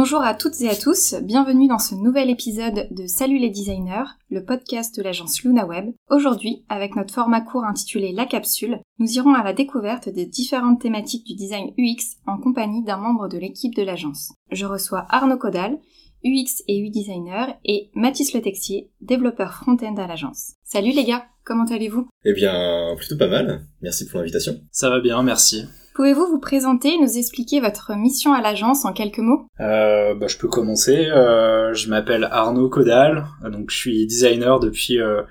Bonjour à toutes et à tous, bienvenue dans ce nouvel épisode de Salut les designers, le podcast de l'agence LunaWeb. Aujourd'hui, avec notre format court intitulé La capsule, nous irons à la découverte des différentes thématiques du design UX en compagnie d'un membre de l'équipe de l'agence. Je reçois Arnaud Caudal, UX et UI designer, et Mathis Le Texier, développeur front-end à l'agence. Salut les gars, comment allez-vous? Eh bien, plutôt pas mal. Merci pour l'invitation. Ça va bien, merci. Pouvez-vous vous présenter et nous expliquer votre mission à l'agence en quelques mots? Euh, bah, Je peux commencer. Euh, je m'appelle Arnaud Caudal, donc je suis designer depuis euh,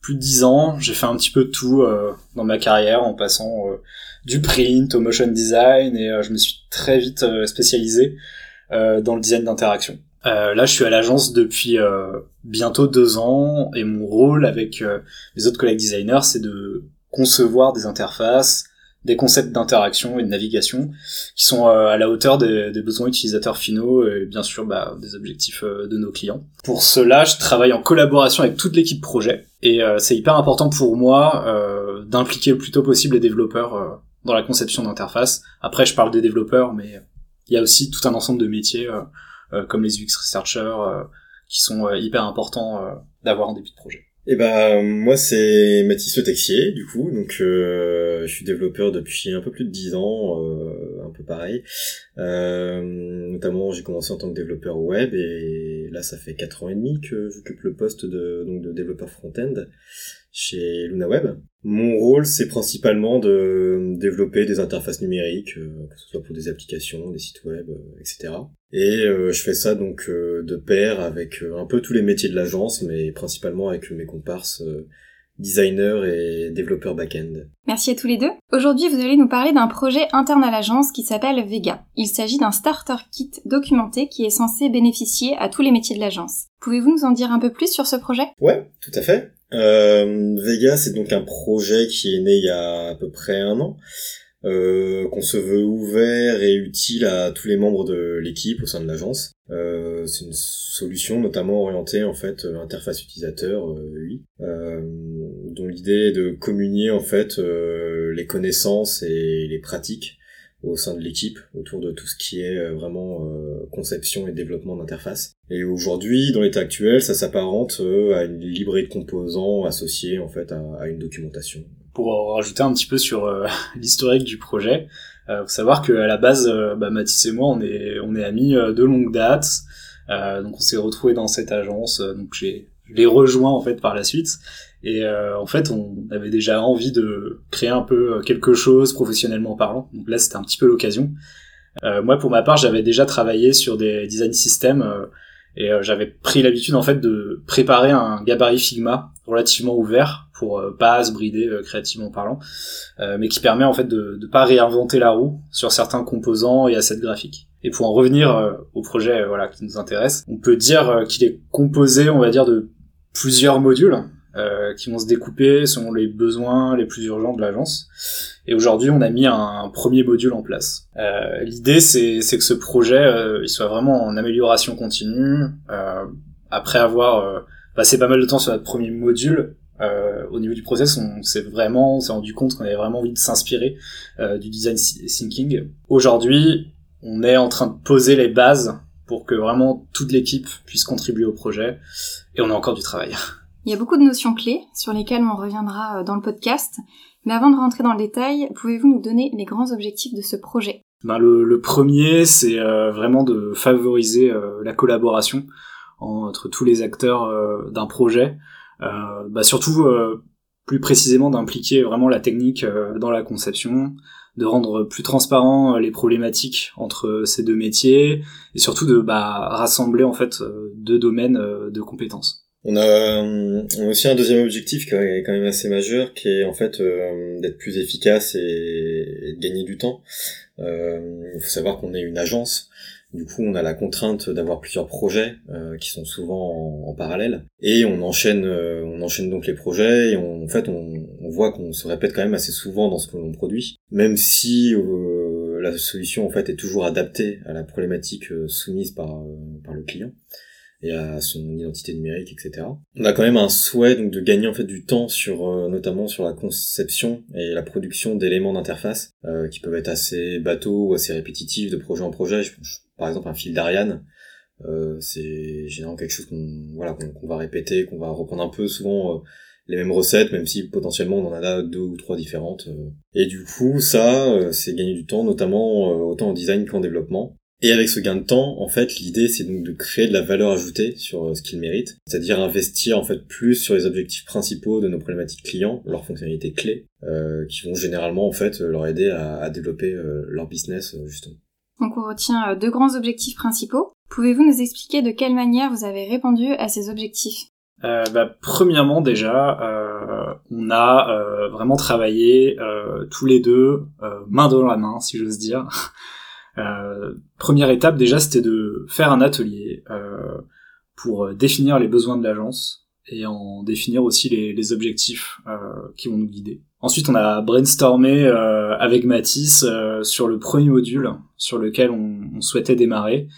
plus de dix ans. J'ai fait un petit peu de tout euh, dans ma carrière en passant du print au motion design et je me suis très vite spécialisé dans le design d'interaction. là, je suis à l'agence depuis bientôt deux ans et mon rôle avec mes autres collègues designers, c'est de concevoir des interfaces, des concepts d'interaction et de navigation qui sont euh, à la hauteur des, besoins utilisateurs finaux et bien sûr bah, des objectifs euh, de nos clients. Pour cela, je travaille en collaboration avec toute l'équipe projet et euh, c'est hyper important pour moi d'impliquer le plus tôt possible les développeurs dans la conception d'interface. Après, je parle des développeurs, mais il y a aussi tout un ensemble de métiers comme les UX researchers qui sont hyper importants d'avoir en début de projet. Eh ben moi c'est Mathis Le Texier du coup. Donc euh, je suis développeur depuis un peu plus de 10 ans euh, un peu pareil. Euh, notamment j'ai commencé en tant que développeur web et là ça fait 4 ans et demi que j'occupe le poste de donc de développeur front-end chez LunaWeb. Mon rôle, c'est principalement de développer des interfaces numériques, euh, que ce soit pour des applications, des sites web, euh, etc. Et euh, je fais ça donc de pair avec un peu tous les métiers de l'agence, mais principalement avec mes comparses designers et développeurs back-end. Merci à tous les deux. Aujourd'hui, vous allez nous parler d'un projet interne à l'agence qui s'appelle Vega. Il s'agit d'un starter kit documenté qui est censé bénéficier à tous les métiers de l'agence. Pouvez-vous nous en dire un peu plus sur ce projet? Ouais, tout à fait. Euh, Vega, c'est donc un projet qui est né il y a à peu près un an, euh, qu'on se veut ouvert et utile à tous les membres de l'équipe au sein de l'agence. Euh, c'est une solution notamment orientée en fait interface utilisateur dont l'idée est de communier en fait les connaissances et les pratiques au sein de l'équipe autour de tout ce qui est euh, vraiment euh, conception et développement d'interface. Et aujourd'hui, dans l'état actuel, ça s'apparente euh, à une librairie de composants associée en fait à, une documentation. Pour rajouter un petit peu sur l'historique du projet, euh, faut savoir qu'à la base, bah, Mathis et moi, on est on est amis de longue date. donc on s'est retrouvés dans cette agence. donc j'ai je l'ai rejoint en fait par la suite et euh, en fait, on avait déjà envie de créer un peu quelque chose professionnellement parlant. Donc là, c'était un petit peu l'occasion. Euh, moi, pour ma part, j'avais déjà travaillé sur des design systems euh, et euh, j'avais pris l'habitude en fait de préparer un gabarit Figma relativement ouvert pour pas se brider créativement parlant, mais qui permet en fait de ne pas réinventer la roue sur certains composants et assets graphiques. Et pour en revenir au projet voilà qui nous intéresse, on peut dire qu'il est composé, on va dire, de plusieurs modules euh, qui vont se découper selon les besoins les plus urgents de l'agence. Et aujourd'hui, on a mis un, premier module en place. Euh, L'idée, c'est que ce projet, euh, il soit vraiment en amélioration continue. Euh, après avoir euh, passé pas mal de temps sur notre premier module, au niveau du process, on s'est vraiment, on s'est rendu compte qu'on avait vraiment envie de s'inspirer du design thinking. Aujourd'hui, on est en train de poser les bases pour que vraiment toute l'équipe puisse contribuer au projet, et on a encore du travail. Il y a beaucoup de notions clés sur lesquelles on reviendra euh, dans le podcast, mais avant de rentrer dans le détail, pouvez-vous nous donner les grands objectifs de ce projet? Ben le, premier, c'est euh, vraiment de favoriser euh, la collaboration entre tous les acteurs d'un projet, bah surtout plus précisément d'impliquer vraiment la technique dans la conception, de rendre plus transparent les problématiques entre ces deux métiers et surtout de bah, rassembler en fait deux domaines de compétences. On a, aussi un deuxième objectif qui est quand même assez majeur, qui est en fait euh, d'être plus efficace et, de gagner du temps. Euh, il faut savoir qu'on est une agence, du coup on a la contrainte d'avoir plusieurs projets euh, qui sont souvent en, parallèle, et on enchaîne, on enchaîne donc les projets et on, en fait on, on voit qu'on se répète quand même assez souvent dans ce que l'on produit, même si la solution en fait est toujours adaptée à la problématique soumise par, par le client à son identité numérique, etc. On a quand même un souhait donc de gagner en fait du temps sur euh, notamment sur la conception et la production d'éléments d'interface euh, qui peuvent être assez bateaux ou assez répétitifs de projet en projet. Je, par exemple un fil d'Ariane. Euh, c'est généralement quelque chose qu'on voilà va répéter, qu'on va reprendre un peu souvent les mêmes recettes, même si potentiellement on en a deux ou trois différentes. Et du coup, ça, c'est gagner du temps, notamment autant en design qu'en développement. Et avec ce gain de temps, en fait, l'idée c'est donc de créer de la valeur ajoutée sur euh, ce qu'ils méritent, c'est-à-dire investir en fait plus sur les objectifs principaux de nos problématiques clients, leurs fonctionnalités clés, euh, qui vont généralement en fait leur aider à, développer euh, leur business justement. Donc on retient deux grands objectifs principaux. Pouvez-vous nous expliquer de quelle manière vous avez répondu à ces objectifs? Euh, bah, premièrement déjà, euh, on a vraiment travaillé tous les deux main dans la main, si j'ose dire, Euh, première étape déjà, c'était de faire un atelier euh, pour définir les besoins de l'agence et en définir aussi les, les objectifs euh, qui vont nous guider. Ensuite, on a brainstormé euh, avec Mathis euh, sur le premier module sur lequel on, on souhaitait démarrer.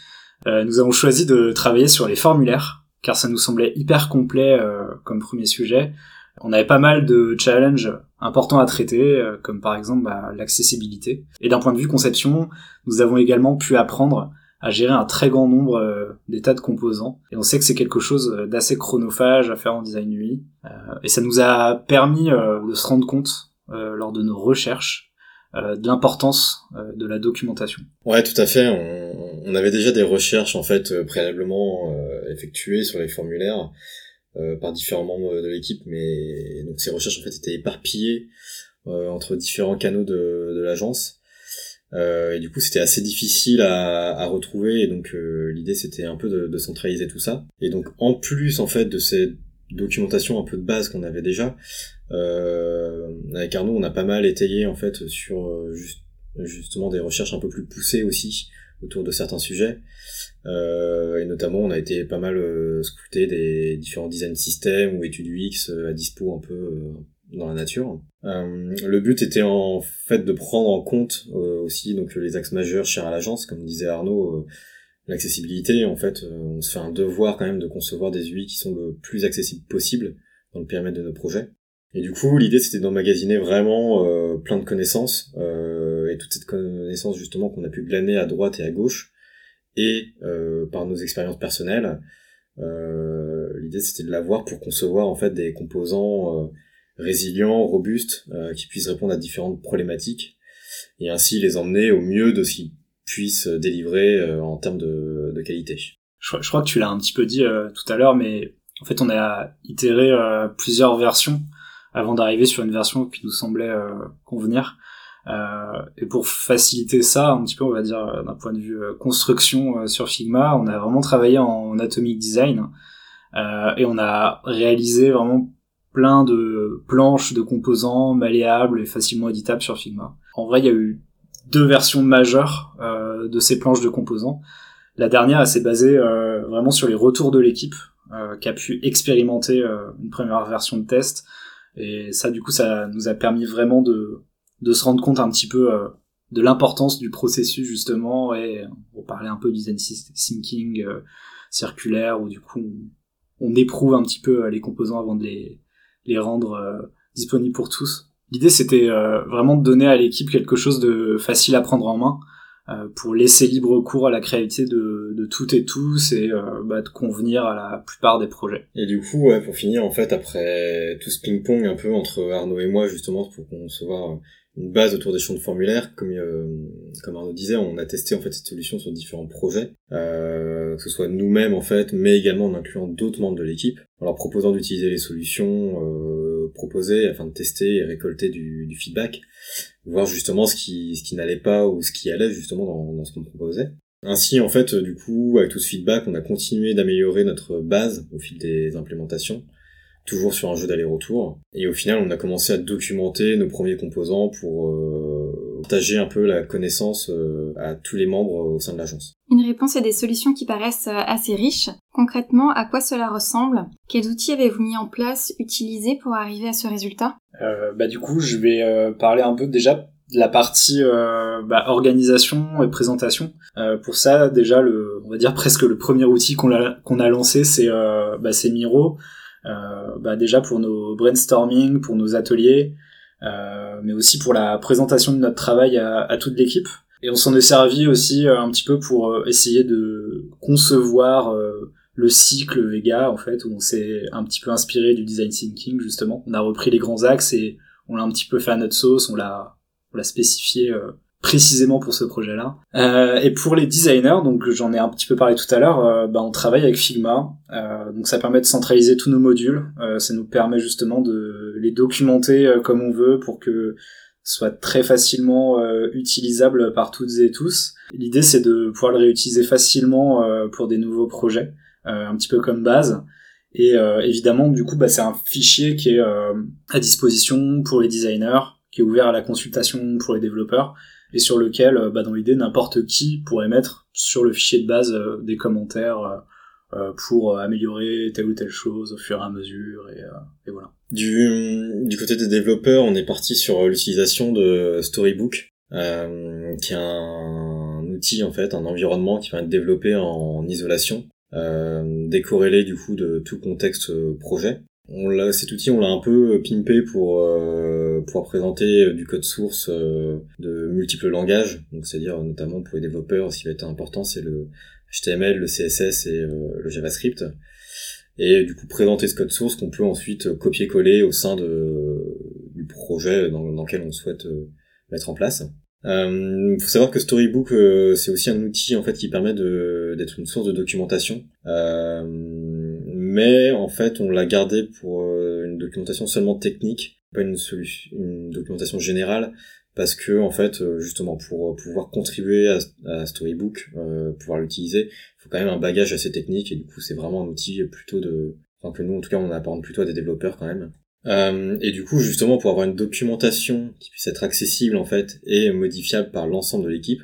nous avons choisi de travailler sur les formulaires car ça nous semblait hyper complet comme premier sujet. On avait pas mal de challenges importants à traiter, euh, comme par exemple bah, l'accessibilité. Et d'un point de vue conception, nous avons également pu apprendre à gérer un très grand nombre euh, d'états de composants. Et on sait que c'est quelque chose euh, d'assez chronophage à faire en design UI. et ça nous a permis de se rendre compte lors de nos recherches de l'importance de la documentation. Ouais, tout à fait. On, on, avait déjà des recherches en fait préalablement effectuées sur les formulaires par différents membres de l'équipe, mais donc ces recherches en fait étaient éparpillées euh, entre différents canaux de, de l'agence. Euh, et du coup, c'était assez difficile à, à, retrouver. Et donc, l'idée, c'était un peu de, de, centraliser tout ça. Et donc, en plus, en fait, de ces documentations un peu de base qu'on avait déjà, euh, avec Arnaud, on a pas mal étayé en fait sur justement des recherches un peu plus poussées aussi autour de certains sujets. Euh, et notamment, on a été pas mal euh, des différents design systèmes ou études UX euh, à dispo un peu euh, dans la nature. le but était en fait de prendre en compte aussi donc les axes majeurs chers à l'agence, comme disait Arnaud, l'accessibilité. En fait, on se fait un devoir quand même de concevoir des UI qui sont le plus accessibles possible dans le périmètre de nos projets. Et du coup, l'idée c'était d'emmagasiner vraiment plein de connaissances toute cette connaissance justement qu'on a pu glaner à droite et à gauche et euh, par nos expériences personnelles. Euh, l'idée c'était de l'avoir pour concevoir en fait des composants euh, résilients, robustes, qui puissent répondre à différentes problématiques et ainsi les emmener au mieux de ce qu'ils puissent délivrer en termes de, qualité. Je, crois que tu l'as un petit peu dit tout à l'heure, mais en fait on a itéré plusieurs versions avant d'arriver sur une version qui nous semblait convenir. Euh, et pour faciliter ça un petit peu, on va dire euh, d'un point de vue euh, construction sur Figma, on a vraiment travaillé en atomic design et on a réalisé vraiment plein de planches de composants malléables et facilement éditables sur Figma. En vrai, il y a eu deux versions majeures de ces planches de composants. La dernière, elle s'est basée vraiment sur les retours de l'équipe qui a pu expérimenter une première version de test. Et ça, du coup, ça nous a permis vraiment de de se rendre compte un petit peu euh, de l'importance du processus justement et on parlait un peu du design thinking euh, circulaire où du coup on, éprouve un petit peu euh, les composants avant de les, les rendre disponibles pour tous. L'idée c'était vraiment de donner à l'équipe quelque chose de facile à prendre en main pour laisser libre cours à la créativité de, de toutes et tous et bah, de convenir à la plupart des projets. Et du coup, ouais, pour finir, en fait, après tout ce ping-pong un peu entre Arnaud et moi, justement, pour concevoir une base autour des champs de formulaire. Comme, euh, Arnaud disait, on a testé en fait cette solution sur différents projets, euh, que ce soit nous-mêmes en fait, mais également en incluant d'autres membres de l'équipe, en leur proposant d'utiliser les solutions euh, proposées afin de tester et récolter du, feedback, voir justement ce qui, ce qui n'allait pas ou ce qui allait justement dans, dans ce qu'on proposait. Ainsi, en fait, du coup, avec tout ce feedback, on a continué d'améliorer notre base au fil des implémentations, toujours sur un jeu d'aller-retour. Et au final, on a commencé à documenter nos premiers composants pour euh, partager un peu la connaissance euh, à tous les membres au sein de l'agence. Une réponse et des solutions qui paraissent euh, assez riches. Concrètement, à quoi cela ressemble? Quels outils avez-vous mis en place, utilisés pour arriver à ce résultat? Bah, Du coup, je vais parler un peu déjà de la partie bah, organisation et présentation. pour ça, déjà, le, on va dire presque le premier outil qu'on a, qu'on a lancé, c'est bah, Miro. Euh, bah déjà pour nos brainstorming, pour nos ateliers, euh, mais aussi pour la présentation de notre travail à, à toute l'équipe. Et on s'en est servi aussi un petit peu pour essayer de concevoir le cycle Vega en fait où on s'est un petit peu inspiré du design thinking justement. On a repris les grands axes et on l'a un petit peu fait à notre sauce, on l'a on l'a spécifié euh, précisément pour ce projet-là. Euh, et pour les designers, donc j'en ai un petit peu parlé tout à l'heure, euh, bah, on travaille avec Figma, euh, donc ça permet de centraliser tous nos modules, ça nous permet justement de les documenter comme on veut pour que soit très facilement utilisable par toutes et tous. L'idée c'est de pouvoir le réutiliser facilement pour des nouveaux projets. Euh, un petit peu comme base. Et euh, évidemment, du coup, bah, c'est un fichier qui est euh, à disposition pour les designers, qui est ouvert à la consultation pour les développeurs, et sur lequel, bah, dans l'idée, n'importe qui pourrait mettre sur le fichier de base des commentaires pour améliorer telle ou telle chose au fur et à mesure, et, et voilà. Du, du côté des développeurs, on est parti sur l'utilisation de Storybook, euh, qui est un outil en fait, un environnement qui va être développé en isolation euh, décorrélé du coup de tout contexte euh, projet. On l'a, cet outil, on l'a un peu pimpé pour euh, pouvoir présenter du code source de multiples langages. Donc, c'est-à-dire notamment pour les développeurs, ce qui va être important, c'est le HTML, le CSS et le JavaScript. Et du coup, présenter ce code source qu'on peut ensuite copier-coller au sein de, du projet dans, lequel on souhaite mettre en place. Euh, faut savoir que Storybook euh, c'est aussi un outil en fait qui permet d'être une source de documentation. Euh, mais en fait, on l'a gardé pour euh, une documentation seulement technique, pas une documentation générale, parce que en fait, euh, justement, pour pouvoir contribuer à, Storybook, pouvoir l'utiliser, il faut quand même un bagage assez technique et du coup, c'est vraiment un outil plutôt de, enfin que nous en tout cas, on apprend plutôt à des développeurs quand même. Euh, et du coup, justement, pour avoir une documentation qui puisse être accessible en fait et modifiable par l'ensemble de l'équipe,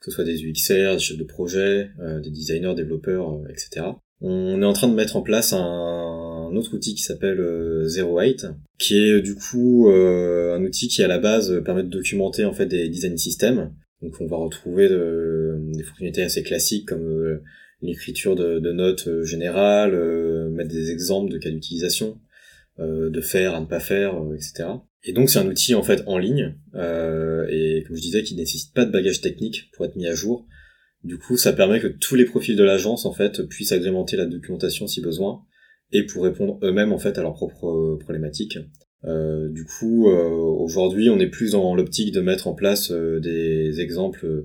que ce soit des UXR, des chefs de projet, euh, des designers, développeurs, euh, etc. On est en train de mettre en place un, autre outil qui s'appelle Zero Eight, qui est du coup un outil qui à la base permet de documenter en fait des design systems. Donc on va retrouver des fonctionnalités assez classiques comme l'écriture de, de, notes générales, mettre des exemples de cas d'utilisation, euh, de faire, à ne pas faire, euh, etc. Et donc c'est un outil en fait en ligne euh, et comme je disais qui nécessite pas de bagage technique pour être mis à jour. Du coup, ça permet que tous les profils de l'agence en fait puissent agrémenter la documentation si besoin et pour répondre eux-mêmes en fait à leurs propres problématiques. Euh, du coup, aujourd'hui, on est plus dans l'optique de mettre en place des exemples,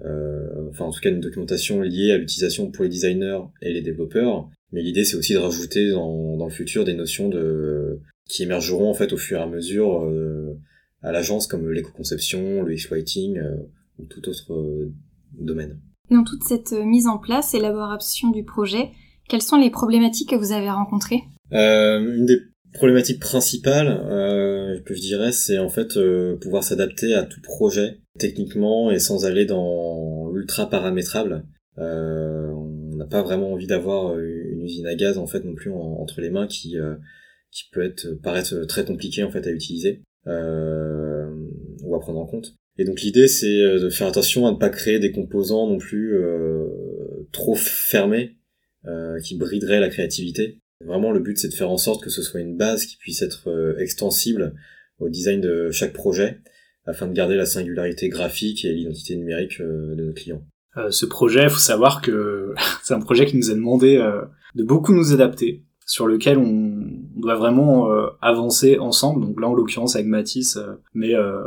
enfin en tout cas une documentation liée à l'utilisation pour les designers et les développeurs, mais l'idée, c'est aussi de rajouter dans, le futur des notions de qui émergeront en fait au fur et à mesure euh, à l'agence, comme l'éco-conception, le euh, ou tout autre euh, domaine. Dans toute cette mise en place, élaboration du projet, quelles sont les problématiques que vous avez rencontrées? Une des problématiques principales que je dirais, c'est en fait pouvoir s'adapter à tout projet techniquement et sans aller dans l'ultra paramétrable. on n'a pas vraiment envie d'avoir usine à gaz en fait non plus entre les mains qui euh, qui peut être paraître très compliqué en fait à utiliser euh, ou à prendre en compte. Et donc l'idée c'est euh, de faire attention à ne pas créer des composants non plus trop fermés qui brideraient la créativité. Vraiment le but c'est de faire en sorte que ce soit une base qui puisse être extensible au design de chaque projet afin de garder la singularité graphique et l'identité numérique de nos clients. ce projet, il faut savoir que c'est un projet qui nous a demandé de beaucoup nous adapter, sur lequel on doit vraiment euh, avancer ensemble. Donc là, en l'occurrence, avec Matisse, euh, mais euh,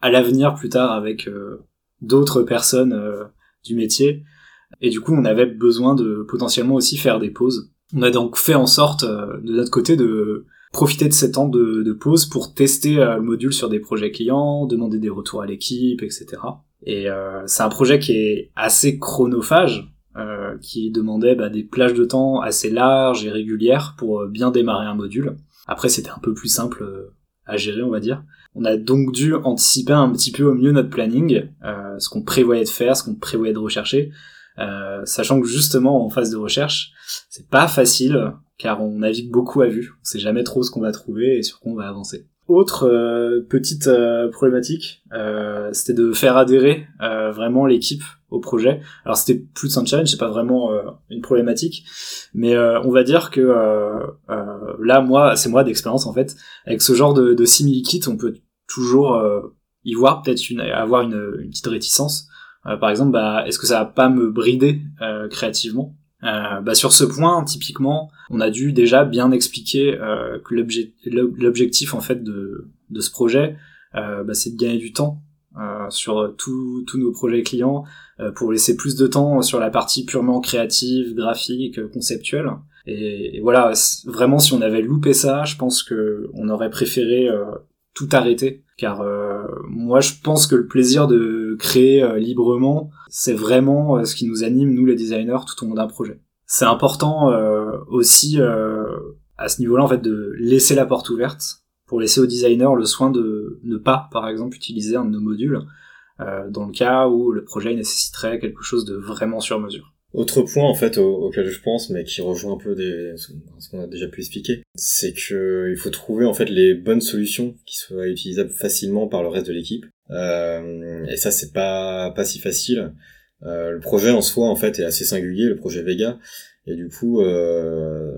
à l'avenir, plus tard, avec d'autres personnes du métier. Et du coup, on avait besoin de potentiellement aussi faire des pauses. On a donc fait en sorte, de notre côté, de profiter de ces temps de, pause pour tester le module sur des projets clients, demander des retours à l'équipe, etc. Et c'est un projet qui est assez chronophage, euh, qui demandait bah, des plages de temps assez larges et régulières pour euh, bien démarrer un module. Après, c'était un peu plus simple euh, à gérer, on va dire. On a donc dû anticiper un petit peu au mieux notre planning, ce qu'on prévoyait de faire, ce qu'on prévoyait de rechercher, sachant que justement en phase de recherche, c'est pas facile car on navigue beaucoup à vue. On sait jamais trop ce qu'on va trouver et sur quoi on va avancer. Autre petite problématique, c'était de faire adhérer vraiment l'équipe au projet. Alors c'était plus un challenge, c'est pas vraiment euh, une problématique, mais euh, on va dire que euh, là, moi, c'est moi d'expérience en fait. Avec ce genre de, de simili-kit, on peut toujours y voir peut-être une, avoir une, une petite réticence. par exemple, bah, est-ce que ça va pas me brider créativement? Euh, bah sur ce point, typiquement, on a dû déjà bien expliquer euh, que l'objectif en fait de, de ce projet, euh, bah, c'est de gagner du temps euh, sur tous nos projets clients euh, pour laisser plus de temps sur la partie purement créative, graphique, conceptuelle. Et, et voilà, vraiment, si on avait loupé ça, je pense que on aurait préféré tout arrêter. Car euh, moi je pense que le plaisir de créer euh, librement c'est vraiment euh, ce qui nous anime nous les designers tout au long d'un projet. C'est important aussi à ce niveau-là en fait de laisser la porte ouverte pour laisser aux designers le soin de ne pas par exemple utiliser un de nos modules dans le cas où le projet nécessiterait quelque chose de vraiment sur mesure autre point en fait auquel je pense, mais qui rejoint un peu des, ce qu'on a déjà pu expliquer, c'est que il faut trouver en fait les bonnes solutions qui soient utilisables facilement par le reste de l'équipe. Euh, et ça c'est pas pas si facile. Euh, le projet en soi en fait est assez singulier, le projet Vega, et du coup euh,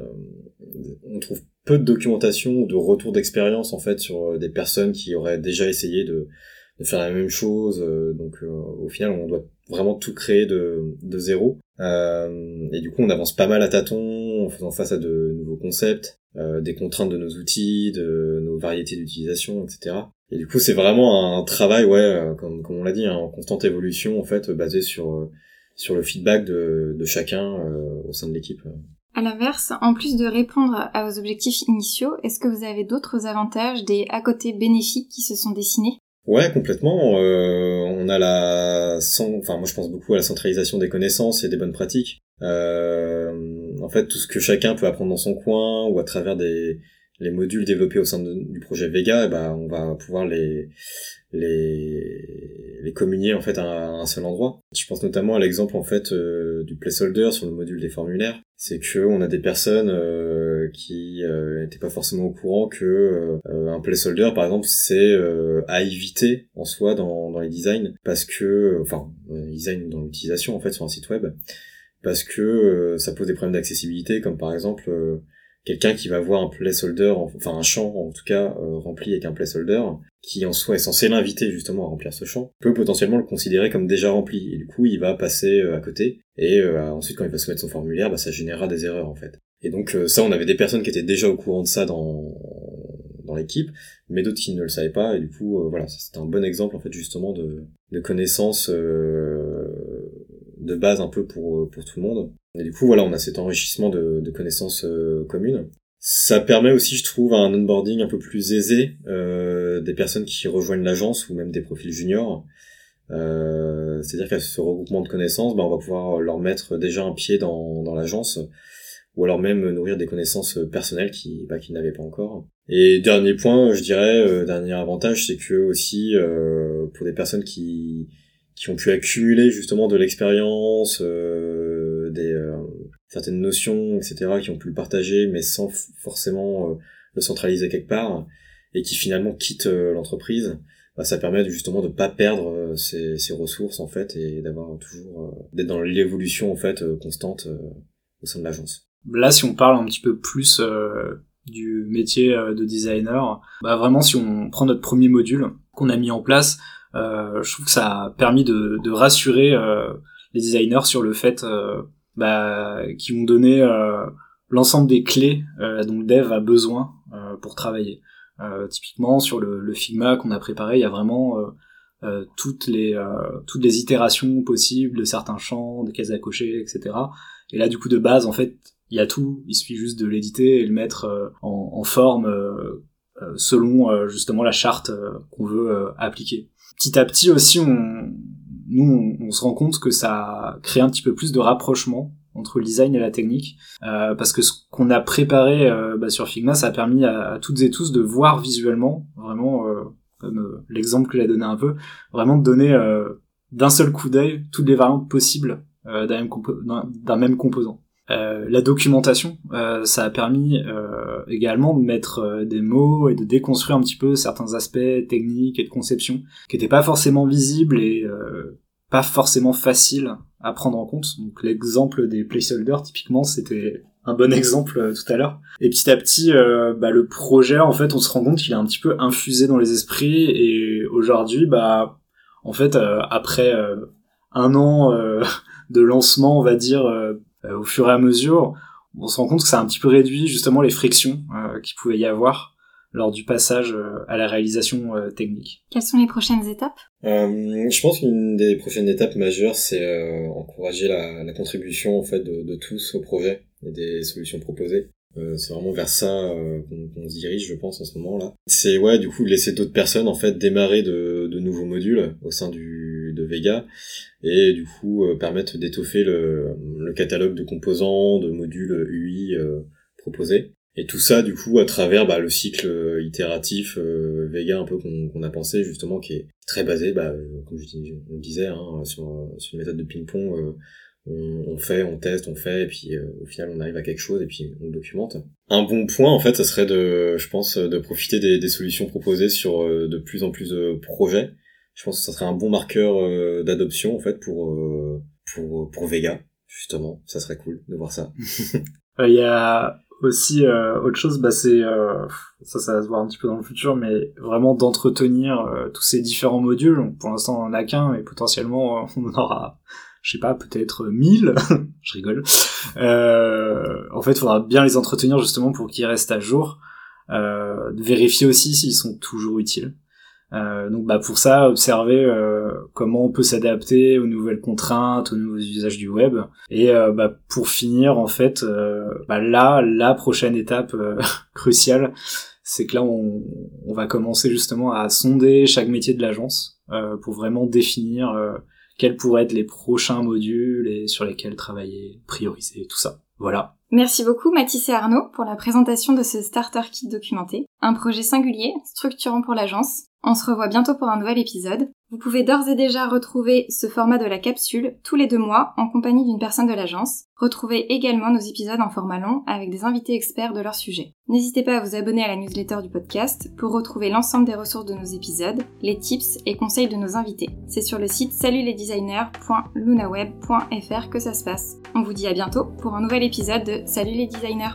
on trouve peu de documentation ou de retour d'expérience en fait sur des personnes qui auraient déjà essayé de, de faire la même chose. donc au final on doit vraiment tout créer de, de zéro. Euh, et du coup, on avance pas mal à tâtons, en faisant face à de nouveaux concepts, euh, des contraintes de nos outils, de nos variétés d'utilisation, etc. Et du coup, c'est vraiment un travail, ouais, euh, comme, comme on l'a dit, hein, en constante évolution, en fait, basé sur sur le feedback de, de chacun au sein de l'équipe. À l'inverse, en plus de répondre à vos objectifs initiaux, est-ce que vous avez d'autres avantages, des à côté bénéfiques qui se sont dessinés? Ouais, complètement. Euh, a la, enfin moi je pense beaucoup à la centralisation des connaissances et des bonnes pratiques. Euh, en fait, tout ce que chacun peut apprendre dans son coin ou à travers des les modules développés au sein du projet Vega, eh ben, on va pouvoir les, les, les communier en fait à un seul endroit. Je pense notamment à l'exemple en fait euh, du placeholder sur le module des formulaires. C'est que on a des personnes euh, qui n'étaient euh, pas forcément au courant que un placeholder par exemple c'est à éviter en soi dans, dans les designs parce que enfin design dans l'utilisation en fait sur un site web parce que ça pose des problèmes d'accessibilité comme par exemple quelqu'un qui va voir un placeholder, enfin un champ en tout cas euh, rempli avec un placeholder, qui en soi est censé l'inviter justement à remplir ce champ, peut potentiellement le considérer comme déjà rempli, et du coup il va passer euh, à côté, et euh, ensuite quand il va soumettre son formulaire, bah, ça générera des erreurs en fait. Et donc ça on avait des personnes qui étaient déjà au courant de ça dans dans l'équipe, mais d'autres qui ne le savaient pas, et du coup voilà, c'était un bon exemple en fait justement de, de connaissances de base un peu pour, pour tout le monde. Et du coup, voilà, on a cet enrichissement de, de connaissances euh, communes. Ça permet aussi, je trouve, un onboarding un peu plus aisé euh, des personnes qui rejoignent l'agence ou même des profils juniors. Euh, C'est-à-dire qu'à ce regroupement de connaissances, bah, on va pouvoir leur mettre déjà un pied dans, dans l'agence ou alors même nourrir des connaissances personnelles bah, qu'ils n'avaient pas encore. Et dernier point, je dirais, euh, dernier avantage, c'est que aussi euh, pour des personnes qui qui ont pu accumuler justement de l'expérience, euh, certaines notions, etc., qui ont pu le partager, mais sans forcément euh, le centraliser quelque part, et qui finalement quittent l'entreprise. Bah, ça permet justement de pas perdre ces, ressources en fait et d'avoir toujours d'être dans l'évolution en fait constante au sein de l'agence. Là, si on parle un petit peu plus du métier de designer, bah vraiment si on prend notre premier module qu'on a mis en place, euh, je trouve que ça a permis de, rassurer euh, les designers sur le fait euh, bah, qu'ils vont donner l'ensemble des clés dont le dev a besoin pour travailler. typiquement sur le, le Figma qu'on a préparé, il y a vraiment euh, toutes les toutes les itérations possibles de certains champs, des cases à cocher, etc. Et là, du coup, de base, en fait, il y a tout. Il suffit juste de l'éditer et le mettre en, en, forme selon justement la charte qu'on veut appliquer petit à petit aussi, on, nous, on, se rend compte que ça crée un petit peu plus de rapprochement entre le design et la technique, euh, parce que ce qu'on a préparé euh, bah, sur Figma, ça a permis à, toutes et tous de voir visuellement, vraiment, euh, comme l'exemple que j'ai donné un peu, vraiment de donner d'un seul coup d'œil toutes les variantes possibles d'un même, composant. Euh, la documentation, euh, ça a permis euh, également de mettre des mots et de déconstruire un petit peu certains aspects techniques et de conception qui n'étaient pas forcément visibles et pas forcément faciles à prendre en compte. Donc l'exemple des placeholders, typiquement, c'était un bon exemple tout à l'heure. Et petit à petit, bah, le projet, en fait, on se rend compte qu'il est un petit peu infusé dans les esprits. Et aujourd'hui, bah, en fait, après un an de lancement, on va dire, au fur et à mesure, on se rend compte que ça a un petit peu réduit justement les frictions euh, qu'il pouvait y avoir lors du passage euh, à la réalisation euh, technique. Quelles sont les prochaines étapes? Je pense qu'une des prochaines étapes majeures, c'est encourager la, la, contribution en fait de, de, tous au projet et des solutions proposées. c'est vraiment vers ça qu'on se dirige, je pense, en ce moment-là. C'est ouais, du coup, laisser d'autres personnes en fait démarrer de, de nouveaux modules au sein du de Vega et du coup euh, permettre d'étoffer le, le, catalogue de composants, de modules UI euh, proposés. Et tout ça, du coup, à travers bah, le cycle euh, itératif Vega un peu qu'on a pensé justement, qui est très basé, bah, comme je on le disait, hein, sur, sur une méthode de ping-pong. On, fait, on teste, on fait, et puis au final on arrive à quelque chose et puis on documente. Un bon point en fait, ça serait de, je pense, de profiter des solutions proposées sur de plus en plus de projets je pense que ça serait un bon marqueur euh, d'adoption en fait pour euh, pour pour Vega justement ça serait cool de voir ça euh, il y a aussi autre chose bah c'est ça ça va se voir un petit peu dans le futur mais vraiment d'entretenir tous ces différents modules pour l'instant on en a qu'un et potentiellement on en aura je sais pas, peut-être 1000, je rigole. en fait, il faudra bien les entretenir justement pour qu'ils restent à jour. Euh, vérifier aussi s'ils sont toujours utiles. Euh, donc bah pour ça, observer euh, comment on peut s'adapter aux nouvelles contraintes, aux nouveaux usages du web. Et euh, bah, pour finir, en fait, bah là, la prochaine étape cruciale, c'est que là, on, on, va commencer justement à sonder chaque métier de l'agence pour vraiment définir quels pourraient être les prochains modules et sur lesquels travailler, prioriser, tout ça. Voilà. Merci beaucoup Mathis et Arnaud pour la présentation de ce Starter Kit documenté, un projet singulier, structurant pour l'agence, on se revoit bientôt pour un nouvel épisode. Vous pouvez d'ores et déjà retrouver ce format de la capsule tous les deux mois en compagnie d'une personne de l'agence. Retrouvez également nos épisodes en format long avec des invités experts de leur sujet. N'hésitez pas à vous abonner à la newsletter du podcast pour retrouver l'ensemble des ressources de nos épisodes, les tips et conseils de nos invités. C'est sur le site salutlesdesigners.lunaweb.fr que ça se passe. On vous dit à bientôt pour un nouvel épisode de Salut les designers